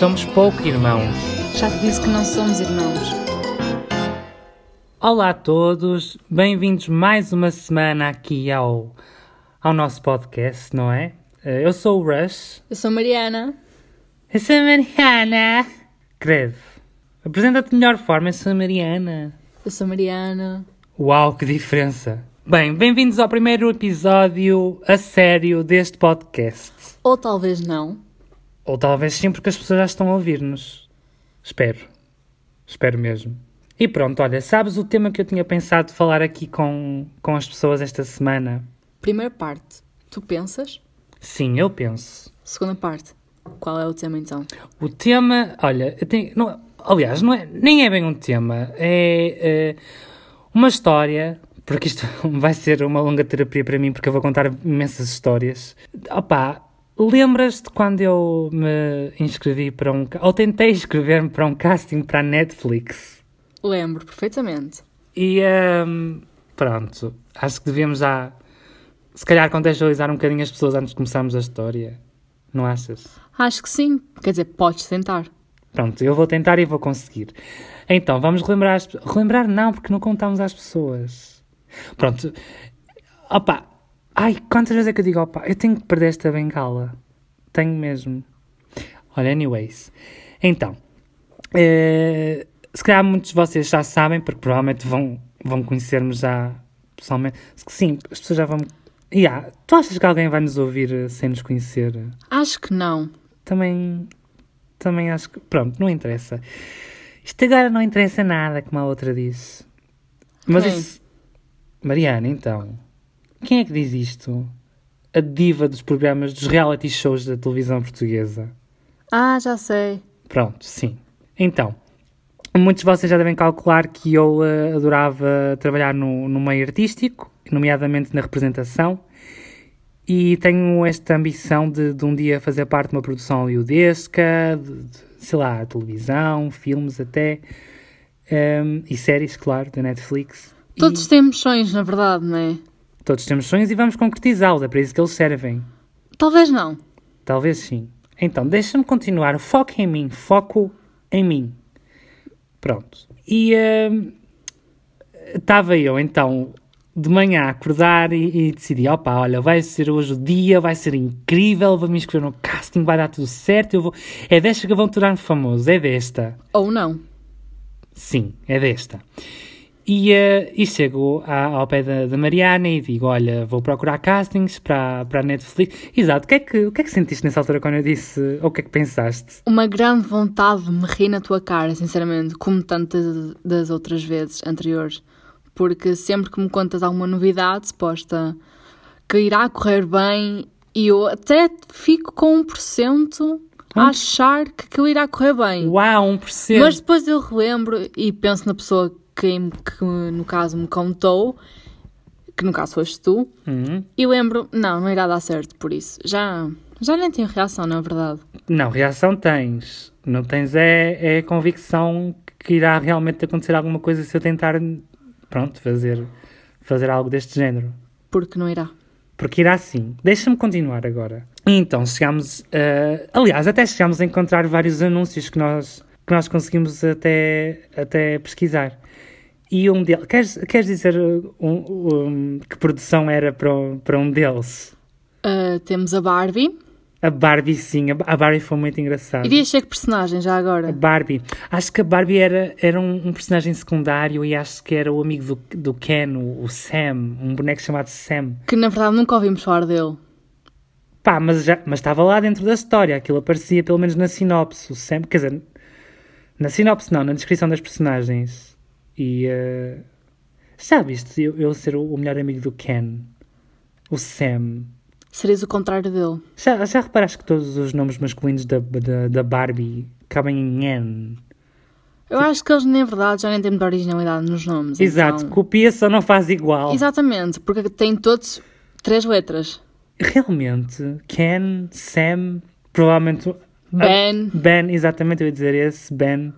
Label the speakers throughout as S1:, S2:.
S1: somos pouco irmãos.
S2: Já te disse que não somos irmãos.
S1: Olá a todos, bem-vindos mais uma semana aqui ao, ao nosso podcast, não é? Eh, Eu sou o Rush.
S2: Eu sou Mariana.
S1: Eu sou a Mariana. Credo. Apresenta-te de melhor forma, eu sou a Mariana.
S2: Eu sou Mariana.
S1: Uau, que diferença. Bem, bem-vindos ao primeiro episódio a sério deste podcast.
S2: Ou talvez não.
S1: Ou talvez sim, porque as pessoas já estão a ouvir-nos. Espero. Espero mesmo. E pronto, olha, sabes o tema que eu tinha pensado falar aqui com, com as pessoas esta semana?
S2: Primeira parte. Tu pensas?
S1: Sim, eu penso.
S2: Segunda parte. Qual é o tema então?
S1: O tema, olha, eu tenho, não, aliás, não é, nem é bem um tema, é, eh, uma história, porque isto vai ser uma longa terapia para mim, porque eu vou contar imensas histórias. Opá, lembras-te quando eu me inscrevi para um, ou tentei inscrever-me para um casting para a Netflix?
S2: Lembro perfeitamente.
S1: E ehm, pronto, acho que devíamos já, se calhar, contextualizar um bocadinho as pessoas antes de começarmos a história. Não achas?
S2: Acho que sim. Quer dizer, podes tentar.
S1: Pronto, eu vou tentar e vou conseguir. Então, vamos relembrar as pessoas. Relembrar não, porque não contamos às pessoas. Pronto. Opa. Ai, quantas vezes é que eu digo, opa, eu tenho que perder esta bengala. Tenho mesmo. Olha, anyways. Então. eh, se calhar muitos de vocês já sabem, porque provavelmente vão, vão conhecer-me já pessoalmente. Sim, as pessoas já vão... Yeah, tu achas que alguém vai nos ouvir eh, sem nos conhecer?
S2: Acho que não.
S1: também, também acho que. Pronto, não interessa. Isto agora não interessa nada, como a outra diz. Mas
S2: Quem?
S1: isso. Mariana, então. Quem é que diz isto? A diva dos programas, dos reality shows da televisão portuguesa.
S2: Ah, já sei.
S1: Pronto, sim. Então, muitos de vocês já devem calcular que eu eh, adorava trabalhar no, no meio artístico, nomeadamente na representação, e tenho esta ambição de, de um dia fazer parte de uma produção hollywoodesca, de, de, sei lá, televisão, filmes até, ehm, e séries, claro, da Netflix. E
S2: Todos temos sonhos, na verdade, não é?
S1: Todos temos sonhos e vamos concretizá-los, é para isso que eles servem.
S2: Talvez não.
S1: Talvez sim. Então, deixa-me continuar. Foco em mim. Foco em mim. Pronto. E estava eu, então, de manhã a acordar e, e decidi, opa, olha, vai ser hoje o dia, vai ser incrível, vou me inscrever no casting, vai dar tudo certo, eu vou... É desta que vão tornar-me famoso, é desta.
S2: Ou não.
S1: Sim, é desta. E, eh, e chego à- ao pé da, da Mariana e digo: Olha, vou procurar castings para, para a Netflix. Exato, o que, é que, o que é que sentiste nessa altura quando eu disse? Ou o que é que pensaste?
S2: Uma grande vontade de me rir na tua cara, sinceramente, como tantas das outras vezes anteriores. Porque sempre que me contas alguma novidade, suposta que irá correr bem, e eu até fico com 1% a achar que aquilo irá correr bem.
S1: Uau, 1%!
S2: Mas depois eu relembro e penso na pessoa que, que no caso me contou, que no caso foste tu,
S1: Hum,
S2: e lembro, não, não irá dar certo por isso. Já, já nem tenho reação, na verdade.
S1: Não, reação tens. Não tens é, é a convicção que irá realmente acontecer alguma coisa se eu tentar, pronto, fazer, fazer algo deste género.
S2: Porque não irá.
S1: Porque irá sim. Deixa-me continuar agora. Então, chegámos. a- aliás, até chegámos a encontrar vários anúncios que nós, que nós conseguimos até, até pesquisar. E um deles. Queres, queres dizer uh, um- um- que produção era para, um- para um deles?
S2: Ah, temos a Barbie.
S1: A Barbie, sim. A a Barbie foi muito engraçada.
S2: Irias ser que personagem já
S1: A
S2: agora?
S1: Barbie. Acho que a Barbie era, era um, um personagem secundário e acho que era o amigo do, do Ken, o, o Sam. Um boneco chamado Sam.
S2: Que na verdade nunca ouvimos falar dele.
S1: Pá, mas já mas estava lá dentro da história, aquilo aparecia pelo menos na sinopse, o Sam, quer dizer, na sinopse não, na descrição das personagens. E eh, já viste eu, eu ser o, o melhor amigo do Ken, o Sam.
S2: Serias o contrário dele.
S1: Já, já reparaste que todos os nomes masculinos da, da, da Barbie acabam em N?
S2: Eu acho que eles, na verdade, já nem têm muita originalidade nos nomes.
S1: Exato,
S2: então-
S1: copia só não faz igual.
S2: Exatamente, porque têm todos três letras.
S1: Realmente, Ken, Sam, provavelmente.
S2: Ben,
S1: Ben, exatamente, eu ia dizer esse, Ben.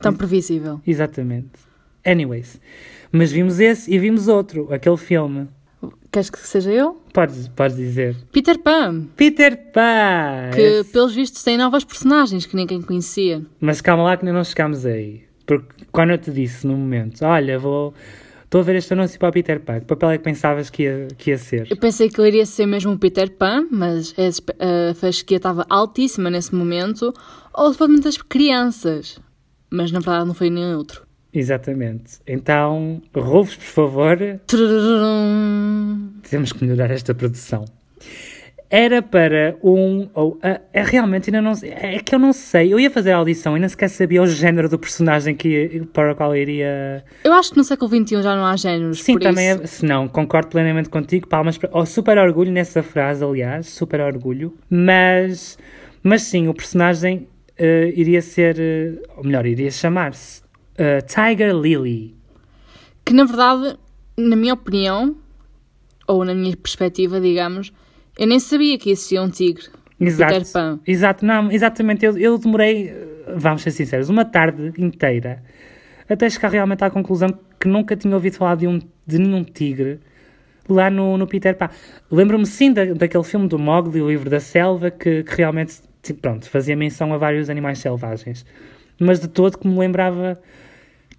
S2: tão previsível.
S1: Exatamente. Anyways. Mas vimos esse e vimos outro, aquele filme.
S2: Queres que seja eu?
S1: Podes, podes dizer.
S2: Peter Pan.
S1: Peter Pan!
S2: Que, pelos vistos, tem novas personagens que ninguém conhecia.
S1: Mas calma lá que ainda não chegámos aí. Porque quando eu te disse no momento, olha, vou. Estou a ver este anúncio para o Peter Pan. Que papel é que pensavas que ia, que ia ser?
S2: Eu pensei que ele iria ser mesmo o Peter Pan, mas a fasquia estava altíssima nesse momento. Ou depois das crianças. Mas na verdade não foi nem outro.
S1: Exatamente. Então, roubos, por favor. Temos que melhorar esta produção. Era para um. Ou, é realmente ainda não. É que eu não sei. Eu ia fazer a audição e nem sequer sabia o género do personagem que, para o qual iria.
S2: Eu acho que no século XXI já não há géneros.
S1: Sim, também é. Se não, concordo plenamente contigo. Palmas para. Oh, super orgulho nessa frase, aliás. Super orgulho. Mas. Mas sim, o personagem eh, iria ser. eh, ou melhor, iria chamar-se eh, Tiger Lily.
S2: Que na verdade, na minha opinião, ou na minha perspectiva, digamos, eu nem sabia que existia um tigre.
S1: Exato.
S2: Peter Pan.
S1: Exato, não, exatamente. Eu, eu demorei, eh, vamos ser sinceros, uma tarde inteira até chegar realmente à conclusão que nunca tinha ouvido falar de, um, de nenhum tigre lá no, no Peter Pan. Lembro-me sim da, daquele filme do Mowgli, o livro da selva, que, que realmente tipo, pronto, fazia menção a vários animais selvagens. Mas de todo que me lembrava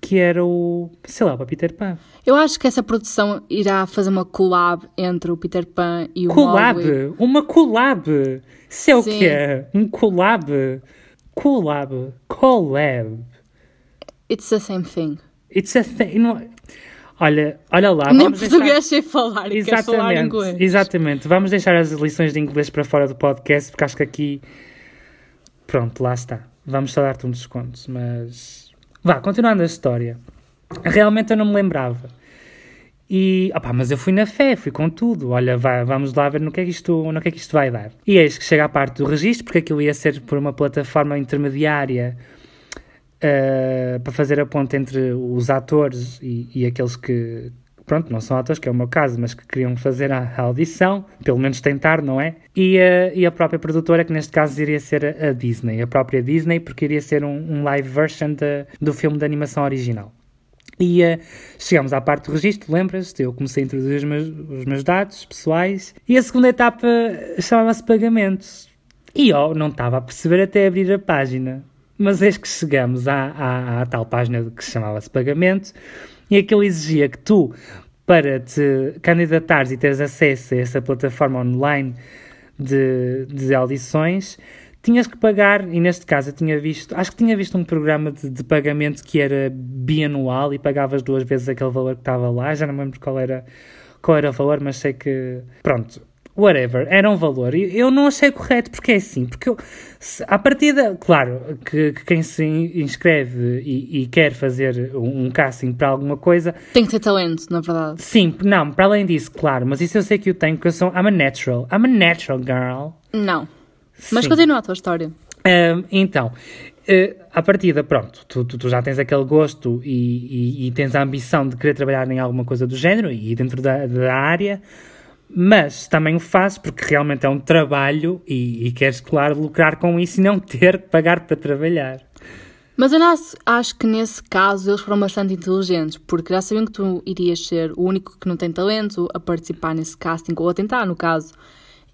S1: que era o, sei lá, o Peter Pan.
S2: Eu acho que essa produção irá fazer uma collab entre o Peter Pan e o
S1: Collab!
S2: Mowgli.
S1: Uma collab! Isso é o que é? Um collab! Collab! Collab!
S2: It's the same thing.
S1: It's a thing. Não... Olha, olha lá.
S2: Nem
S1: vamos
S2: português
S1: deixar...
S2: sei falar e quer falar
S1: Exatamente,
S2: inglês.
S1: exatamente. Vamos deixar as lições de inglês para fora do podcast, porque acho que aqui. Pronto, lá está. Vamos só dar-te um desconto, mas. Vá, continuando a história. Realmente eu não me lembrava. E, opá, mas eu fui na fé, fui com tudo. Olha, vá, vamos lá ver no que, é que isto, no que é que isto vai dar. E eis que chega a parte do registro, porque aquilo ia ser por uma plataforma intermediária uh, para fazer a ponte entre os atores e, e aqueles que, pronto, não são atores, que é o meu caso, mas que queriam fazer a, audição, pelo menos tentar, não é? E, uh, e a própria produtora, que neste caso iria ser a, Disney, a própria Disney, porque iria ser um, um live version de, do filme de animação original. E uh, chegamos à parte do registro, lembras-te? Eu comecei a introduzir os meus, os meus dados pessoais e a segunda etapa chamava-se pagamentos. E eu não estava a perceber até abrir a página. Mas eis que chegamos à, à, à tal página que chamava-se pagamento e aquilo exigia que tu, para te candidatares e teres acesso a essa plataforma online de, de audições, tinhas que pagar, e neste caso eu tinha visto, acho que tinha visto um programa de, de pagamento que era bianual e pagavas duas vezes aquele valor que estava lá, já não me lembro qual era, qual era o valor, mas sei que, pronto, whatever, era um valor. E eu não achei correto, porque é assim, porque eu, se, à partida, claro, que, que quem se inscreve e, e quer fazer um, um casting para alguma coisa,
S2: Tem que ter talento, na verdade.
S1: sim, não, para além disso, claro, mas isso eu sei que eu tenho, porque eu sou, I'm a natural, I'm a natural girl.
S2: Não. Mas
S1: Sim.
S2: continua a tua história.
S1: Então, uh, à partida, pronto, tu, tu, tu já tens aquele gosto e, e- e tens a ambição de querer trabalhar em alguma coisa do género e dentro da, da área, mas também o fazes porque realmente é um trabalho e, e queres, claro, lucrar com isso e não ter que pagar para trabalhar.
S2: Mas eu não acho que nesse caso eles foram bastante inteligentes, porque já sabiam que tu irias ser o único que não tem talento a participar nesse casting, ou a tentar, no caso.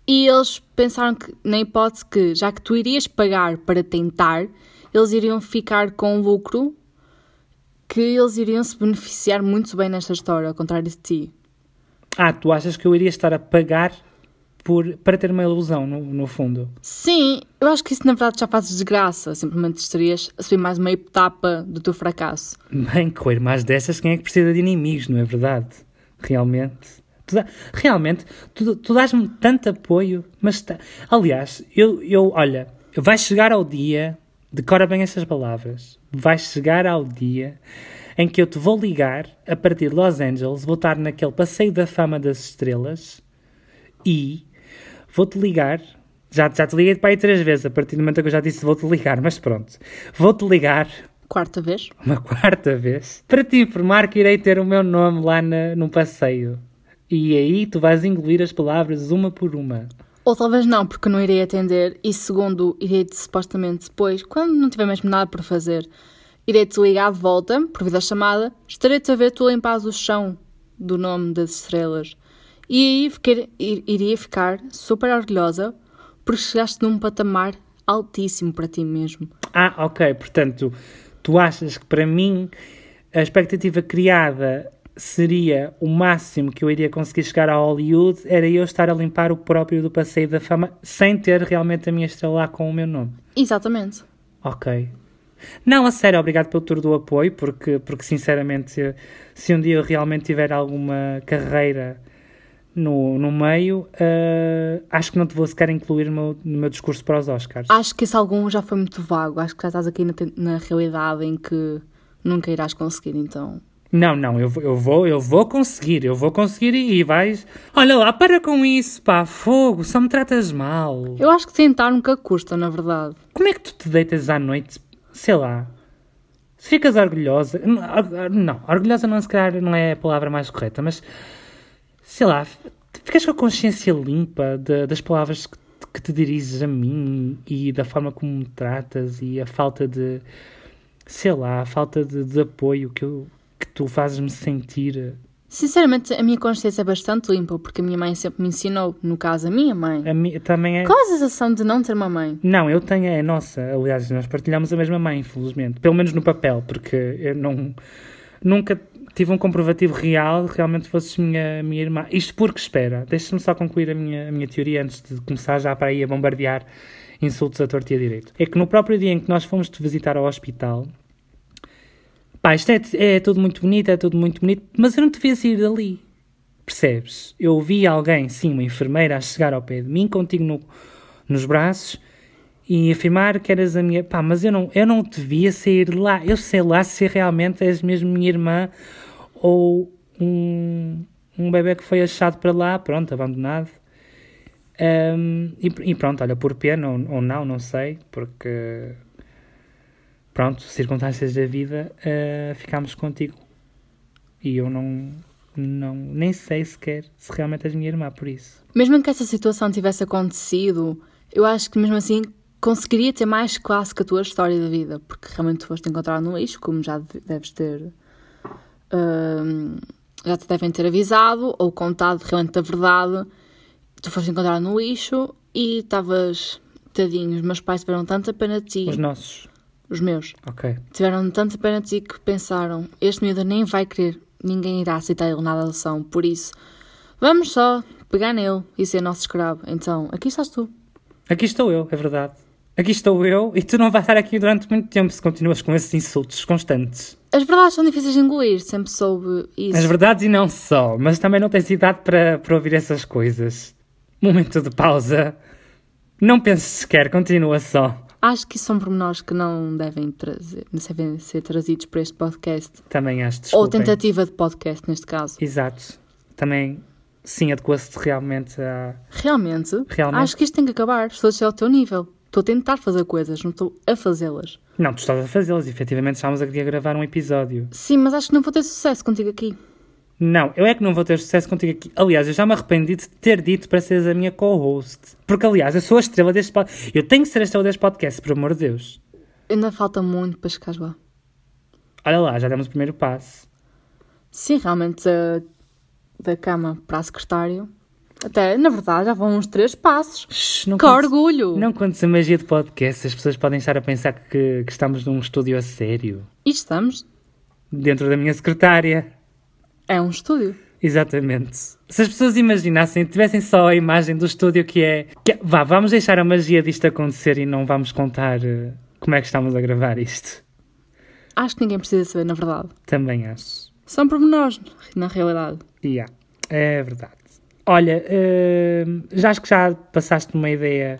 S2: E eles pensaram que, na hipótese que, já que tu irias pagar para tentar, eles iriam ficar com lucro, que eles iriam se beneficiar muito bem nesta história, ao contrário de ti.
S1: Ah, tu achas que eu iria estar a pagar por, para ter uma ilusão, no, no fundo?
S2: Sim, eu acho que isso na verdade já faz desgraça. Simplesmente estarias a subir mais uma etapa do teu fracasso.
S1: Bem, com irmãs dessas, quem é que precisa de inimigos, não é verdade? Realmente. Tu dá- realmente, tu, tu dás-me tanto apoio, mas tá- aliás, eu, eu, olha, vai chegar ao dia, decora bem estas palavras, vai chegar ao dia em que eu te vou ligar a partir de Los Angeles, vou estar naquele passeio da fama das estrelas e vou-te ligar. Já, já te liguei para aí três vezes, a partir do momento que eu já disse vou-te ligar, mas pronto. Vou-te ligar
S2: Quarta vez?
S1: uma quarta vez para te informar que irei ter o meu nome lá na, no passeio. E aí tu vais engolir as palavras uma por uma.
S2: Ou talvez não, porque não irei atender. E segundo, irei-te supostamente depois, quando não tiver mesmo nada para fazer, irei-te ligar de volta, por vida chamada, estarei-te a ver tu limpares o chão do nome das estrelas. E aí fiquei- ir- iria ficar super orgulhosa porque chegaste num patamar altíssimo para ti mesmo.
S1: Ah, ok. Portanto, tu achas que para mim a expectativa criada seria o máximo que eu iria conseguir chegar a Hollywood era eu estar a limpar o próprio do passeio da fama sem ter realmente a minha estrela lá com o meu nome.
S2: Exatamente.
S1: Ok. Não, a sério, obrigado pelo tour do apoio, porque, porque sinceramente, se um dia eu realmente tiver alguma carreira no, no meio, eh, acho que não te vou sequer incluir no meu, no meu discurso para os Oscars.
S2: Acho que esse algum já foi muito vago. Acho que já estás aqui na, na realidade em que nunca irás conseguir, então.
S1: Não, não, eu, vou- eu vou, eu vou conseguir, eu vou conseguir e, e vais. Olha lá, para com isso, pá, fogo, só me tratas mal.
S2: Eu acho que tentar nunca custa, na verdade.
S1: Como é que tu te deitas à noite, sei lá, se ficas orgulhosa, não, orgulhosa não se calhar não é a palavra mais correta, mas sei lá, ficas com a consciência limpa de- das palavras que, que te diriges a mim e da forma como me tratas e a falta de, sei lá, a falta de, de apoio que, eu, que tu fazes-me sentir.
S2: Sinceramente, a minha consciência é bastante limpa, porque a minha mãe sempre me ensinou, no caso, a minha mãe.
S1: A mim também é.
S2: Qual a sensação de não ter uma mãe?
S1: Não, eu tenho é a nossa. Aliás, nós partilhamos a mesma mãe, infelizmente. Pelo menos no papel, porque eu não, nunca tive um comprovativo real que realmente fosses minha, minha irmã. Isto porque, espera, deixa-me só concluir a minha, a minha teoria antes de começar já para aí a bombardear insultos a torto e a direito. É que no próprio dia em que nós fomos te visitar ao hospital, pá, isto é, é tudo muito bonito, é tudo muito bonito, mas eu não te via sair dali. Percebes? Eu vi alguém, sim, uma enfermeira, a chegar ao pé de mim, contigo no, nos braços e afirmar que eras a minha. Pá, mas eu não, eu não te via sair de lá. Eu sei lá se realmente és mesmo minha irmã ou um, um bebê que foi achado para lá, pronto, abandonado. Ahm, e, e pronto, olha, por pena ou, ou não, não sei, porque. Pronto, circunstâncias da vida, ah, ficámos contigo. E eu não, não. Nem sei sequer se realmente és minha irmã, por isso.
S2: Mesmo que essa situação tivesse acontecido, eu acho que mesmo assim conseguiria ter mais classe que a tua história da vida, porque realmente tu foste encontrar no lixo, como já deve- deves ter. hum, já te devem ter avisado ou contado realmente a verdade. Tu foste encontrar no lixo e estavas. Tadinhos, meus pais tiveram tanta pena de ti,
S1: Os nossos.
S2: Os meus,
S1: Ok.
S2: tiveram tanta pena de ti que pensaram: este miúdo nem vai querer, ninguém irá aceitar ele na adoção, por isso vamos só pegar nele e ser nosso escravo. Então, aqui estás tu.
S1: Aqui estou eu, é verdade. Aqui estou eu e tu não vais estar aqui durante muito tempo se continuas com esses insultos constantes.
S2: As verdades são difíceis de engolir, sempre soube isso.
S1: As verdades e não só, mas também não tens idade para, para ouvir essas coisas. Momento de pausa. Não penses sequer, continua só.
S2: Acho que isso são pormenores que não devem, trazer, não devem ser trazidos para este podcast.
S1: Também acho,
S2: Ou
S1: desculpem.
S2: tentativa de podcast, neste caso.
S1: Exato. Também, sim, adequa-se realmente a...
S2: Realmente,
S1: Realmente.
S2: acho que isto tem que acabar. Estou a chegar ao teu nível. Estou a tentar fazer coisas, não estou a fazê-las.
S1: Não, tu estás a fazê-las. Efetivamente estávamos a gravar um episódio.
S2: Sim, mas acho que não vou ter sucesso contigo aqui.
S1: Não, eu é que não vou ter sucesso contigo aqui. Aliás, eu já me arrependi de ter dito para seres a minha co-host. Porque, aliás, eu sou a estrela deste podcast. Eu tenho que ser a estrela deste podcast, por amor de Deus.
S2: Ainda falta muito para chegar lá.
S1: Olha lá, já demos o primeiro passo.
S2: Sim, realmente, da, da cama para a secretária. Até, na verdade, já vão uns três passos.
S1: Shhh, não
S2: Que
S1: contes-
S2: orgulho!
S1: Não contes a magia de podcast. As pessoas podem estar a pensar que, que estamos num estúdio a sério.
S2: E estamos.
S1: Dentro da minha secretária.
S2: É um estúdio.
S1: Exatamente. Se as pessoas imaginassem, tivessem só a imagem do estúdio que é... que é- vá, vamos deixar a magia disto acontecer e não vamos contar eh, como é que estamos a gravar isto.
S2: Acho que ninguém precisa saber, na verdade.
S1: Também acho.
S2: São pormenores, na realidade.
S1: Yeah, é verdade. Olha, eh, já acho que já passaste uma ideia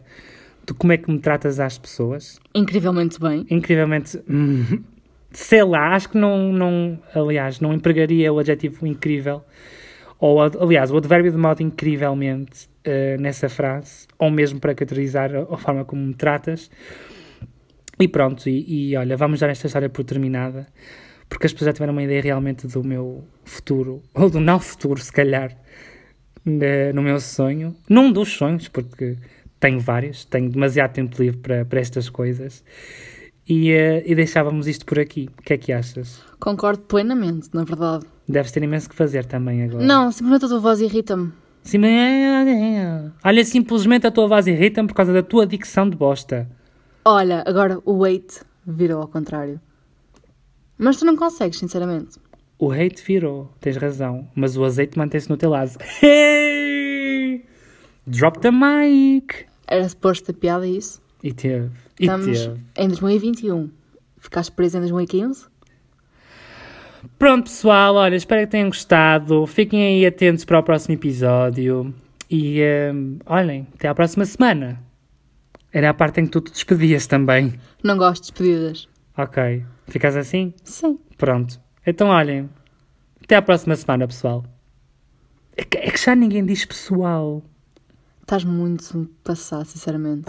S1: de como é que me tratas às pessoas.
S2: Incrivelmente bem.
S1: Incrivelmente, hum, sei lá, acho que não, não, aliás, não empregaria o adjetivo incrível, ou aliás, o advérbio de modo incrivelmente eh, nessa frase, ou mesmo para caracterizar a, forma como me tratas. E pronto, e, e olha, vamos dar esta história por terminada, porque as pessoas já tiveram uma ideia realmente do meu futuro, ou do não futuro, se calhar, ne- no meu sonho. Num dos sonhos, porque tenho vários, tenho demasiado tempo livre para, para estas coisas. E, eh, e deixávamos isto por aqui. O que é que achas?
S2: Concordo plenamente, na verdade.
S1: Deves ter imenso que fazer também agora.
S2: Não, simplesmente a tua voz irrita-me.
S1: Sim, olha, simplesmente a tua voz irrita-me por causa da tua dicção de bosta.
S2: Olha, agora o hate virou ao contrário. Mas tu não consegues, sinceramente.
S1: O hate virou, tens razão, mas o azeite mantém-se no teu lado. Hey! Drop the mic!
S2: Era suposto ter piada isso?
S1: E teve. E
S2: Estamos
S1: teve.
S2: em 2021. Ficaste preso em 2015?
S1: Pronto, pessoal, olha, espero que tenham gostado. Fiquem aí atentos para o próximo episódio. E hum, olhem, até à próxima semana. Era a parte em que tu te despedias também.
S2: Não gosto de despedidas.
S1: Ok. Ficas assim?
S2: Sim.
S1: Pronto. Então, olhem. Até à próxima semana, pessoal. É que, é que já ninguém diz pessoal.
S2: Estás muito passado, sinceramente.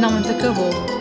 S2: Finalmente acabou.